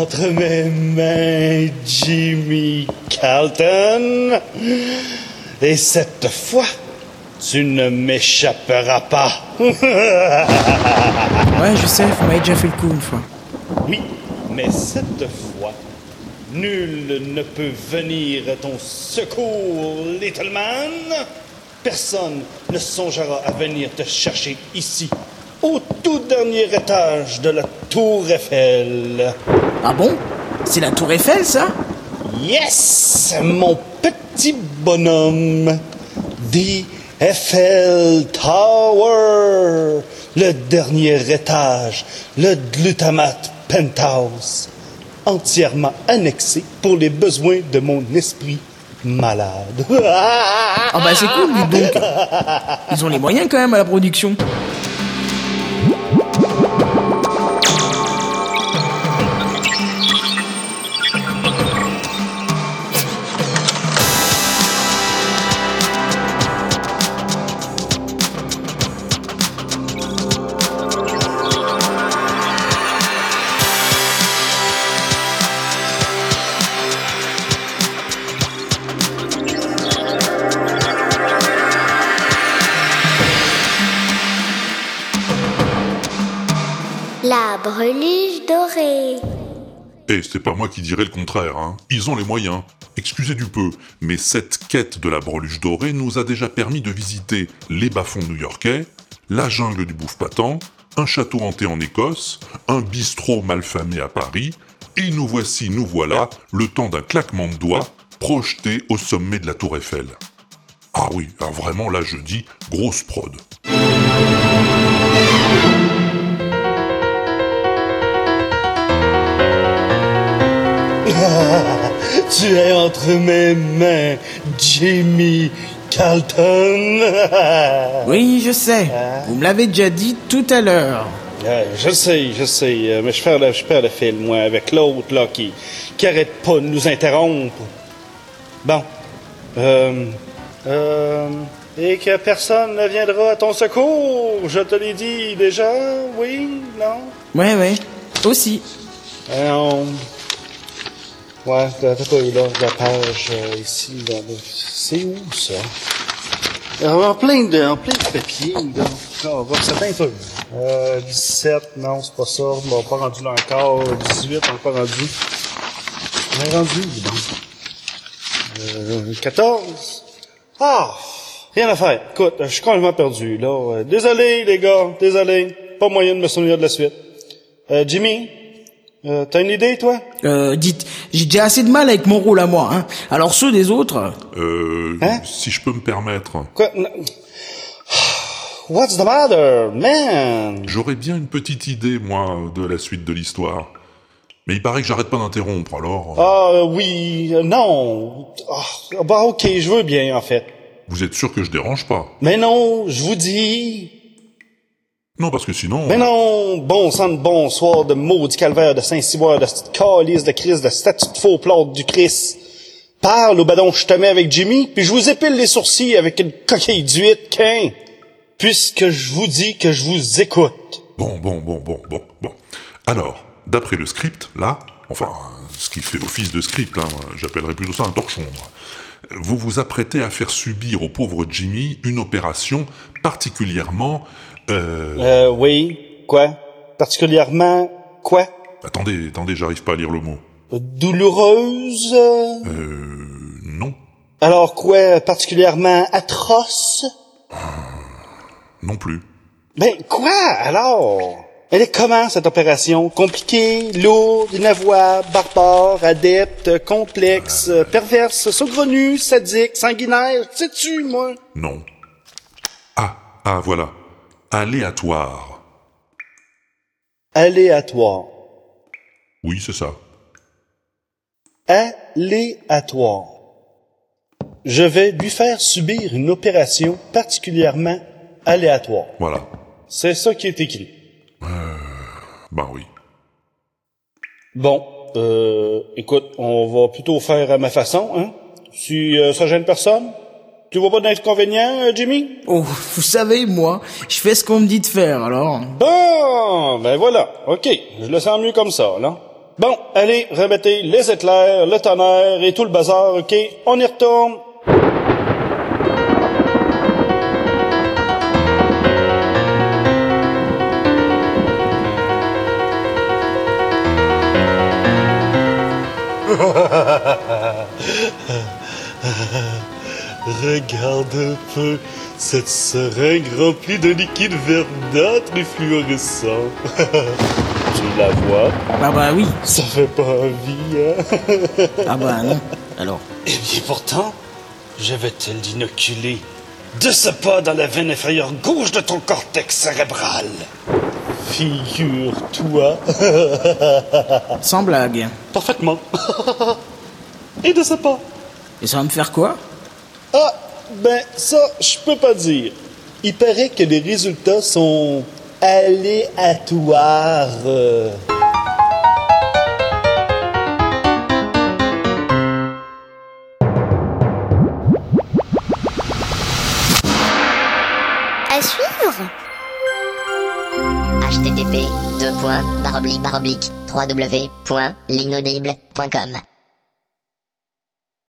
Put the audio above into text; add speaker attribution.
Speaker 1: entre mes mains Jimmy Carlton. Et cette fois, tu ne m'échapperas pas.
Speaker 2: Ouais, je sais, vous m'avez déjà fait le coup une fois.
Speaker 1: Oui, mais cette fois, nul ne peut venir à ton secours, Little Man. Personne ne songera à venir te chercher ici, au tout dernier étage de la Tour Eiffel.
Speaker 2: Ah bon? C'est la tour Eiffel, ça?
Speaker 1: Yes, mon petit bonhomme. The Eiffel Tower. Le dernier étage, le glutamate penthouse. Entièrement annexé pour les besoins de mon esprit malade.
Speaker 2: Ah bah c'est cool, dites donc. Ils ont les moyens quand même à la production.
Speaker 3: La breluche dorée.
Speaker 4: Eh, c'est pas moi qui dirais le contraire, hein. Ils ont les moyens. Excusez du peu, mais cette quête de la breluche dorée nous a déjà permis de visiter les bas-fonds new-yorkais, la jungle du bouffe patent, un château hanté en Écosse, un bistrot malfamé à Paris, et nous voici, nous voilà, le temps d'un claquement de doigts, projeté au sommet de la tour Eiffel. Ah oui, alors vraiment là je dis grosse prod.
Speaker 1: tu es entre mes mains, Jimmy Carlton.
Speaker 2: Oui, je sais. Vous me l'avez déjà dit tout à l'heure.
Speaker 1: Je sais, je sais, euh, mais je perds le, je perds le fil, moi, avec l'autre, là, qui, qui arrête pas de nous interrompre. Bon. Euh, euh, et que personne ne viendra à ton secours, je te l'ai dit déjà, oui, non?
Speaker 2: Ouais, ouais. Aussi.
Speaker 1: Ouais, t'as pas eu là, la page euh, ici, là, là. c'est où ça? Alors, en plein de, en plein de papier, là. On va voir ça bien peu. Euh, 17, non, c'est pas ça. On va pas rendu là encore. 18, on pas rendu. On est rendu, dis donc. Euh, 14. Ah! Rien à faire. Écoute, je suis complètement perdu, là. Euh, désolé, les gars. Désolé. Pas moyen de me souvenir de la suite. Euh, Jimmy? Euh, t'as une idée, toi?
Speaker 2: Euh, dites, j'ai déjà assez de mal avec mon rôle à moi, hein. Alors ceux des autres,
Speaker 4: Euh,
Speaker 1: Hein?
Speaker 4: si je peux me permettre,
Speaker 1: Quoi? n- What's the matter, man?
Speaker 4: j'aurais bien une petite idée, moi, de la suite de l'histoire. Mais il paraît que j'arrête pas d'interrompre, alors... euh,
Speaker 1: Ah, euh, oui, euh, non. Ah, bah, ok, je veux bien, en fait.
Speaker 4: Vous êtes sûr que je dérange pas?
Speaker 1: Mais non, je vous dis.
Speaker 4: Non, parce que sinon...
Speaker 1: Mais non, bon sang de bonsoir de maudit calvaire de Saint-Cyboire, de cette calice de Christ, de statue de faux plâtre du Christ. Parle au badon, je te mets avec Jimmy, puis je vous épile les sourcils avec une coquille d'huître, qu'un. Puisque je vous dis que je vous écoute.
Speaker 4: Bon, bon, bon, bon, bon, bon. Alors, d'après le script, là, enfin, ce qui fait office de script, hein, j'appellerais plutôt ça un torchon, moi. Vous vous apprêtez à faire subir au pauvre Jimmy une opération particulièrement... Euh...
Speaker 1: Euh, oui, quoi? Particulièrement, quoi?
Speaker 4: Attendez, attendez, j'arrive pas à lire le mot.
Speaker 1: Douloureuse?
Speaker 4: Euh... Non,
Speaker 1: Alors quoi, particulièrement atroce?
Speaker 4: non plus.
Speaker 1: Ben, quoi, alors? Elle est comment, cette opération? Compliquée, lourde, inavouable, barbare, adepte, complexe, perverse, saugrenue, sadique, sanguinaire, sais-tu, moi?
Speaker 4: Non. Ah, ah, voilà. Aléatoire.
Speaker 1: Aléatoire.
Speaker 4: Oui, c'est ça.
Speaker 1: Aléatoire. Je vais lui faire subir une opération particulièrement aléatoire.
Speaker 4: Voilà.
Speaker 1: C'est ça qui est écrit.
Speaker 4: Ben oui.
Speaker 1: Bon, euh, écoute, on va plutôt faire à ma façon, hein? Si euh, ça gêne personne? Tu vois pas d'inconvénient, euh, Jimmy?
Speaker 2: oh, vous savez, moi, je fais ce qu'on me dit de faire, alors.
Speaker 1: Bon, ben voilà. OK, je le sens mieux comme ça, là. Bon, allez, remettez les éclairs, le tonnerre et tout le bazar, ok? On y retourne. Regarde un peu cette seringue remplie de liquide verdâtre et fluorescent. tu la vois?
Speaker 2: Ah bah oui.
Speaker 1: Ça fait pas envie, hein?
Speaker 2: Ah bah non. Alors?
Speaker 1: Eh bien pourtant, je vais te l'inoculer de ce pas dans la veine inférieure gauche de ton cortex cérébral. Figure-toi.
Speaker 2: Sans blague.
Speaker 1: Parfaitement. Et de ce pas.
Speaker 2: Et ça va me faire quoi?
Speaker 1: Ah, ben ça, je peux pas dire. Il paraît que les résultats sont aléatoires.
Speaker 3: À suivre
Speaker 5: http www.l'inaudible.com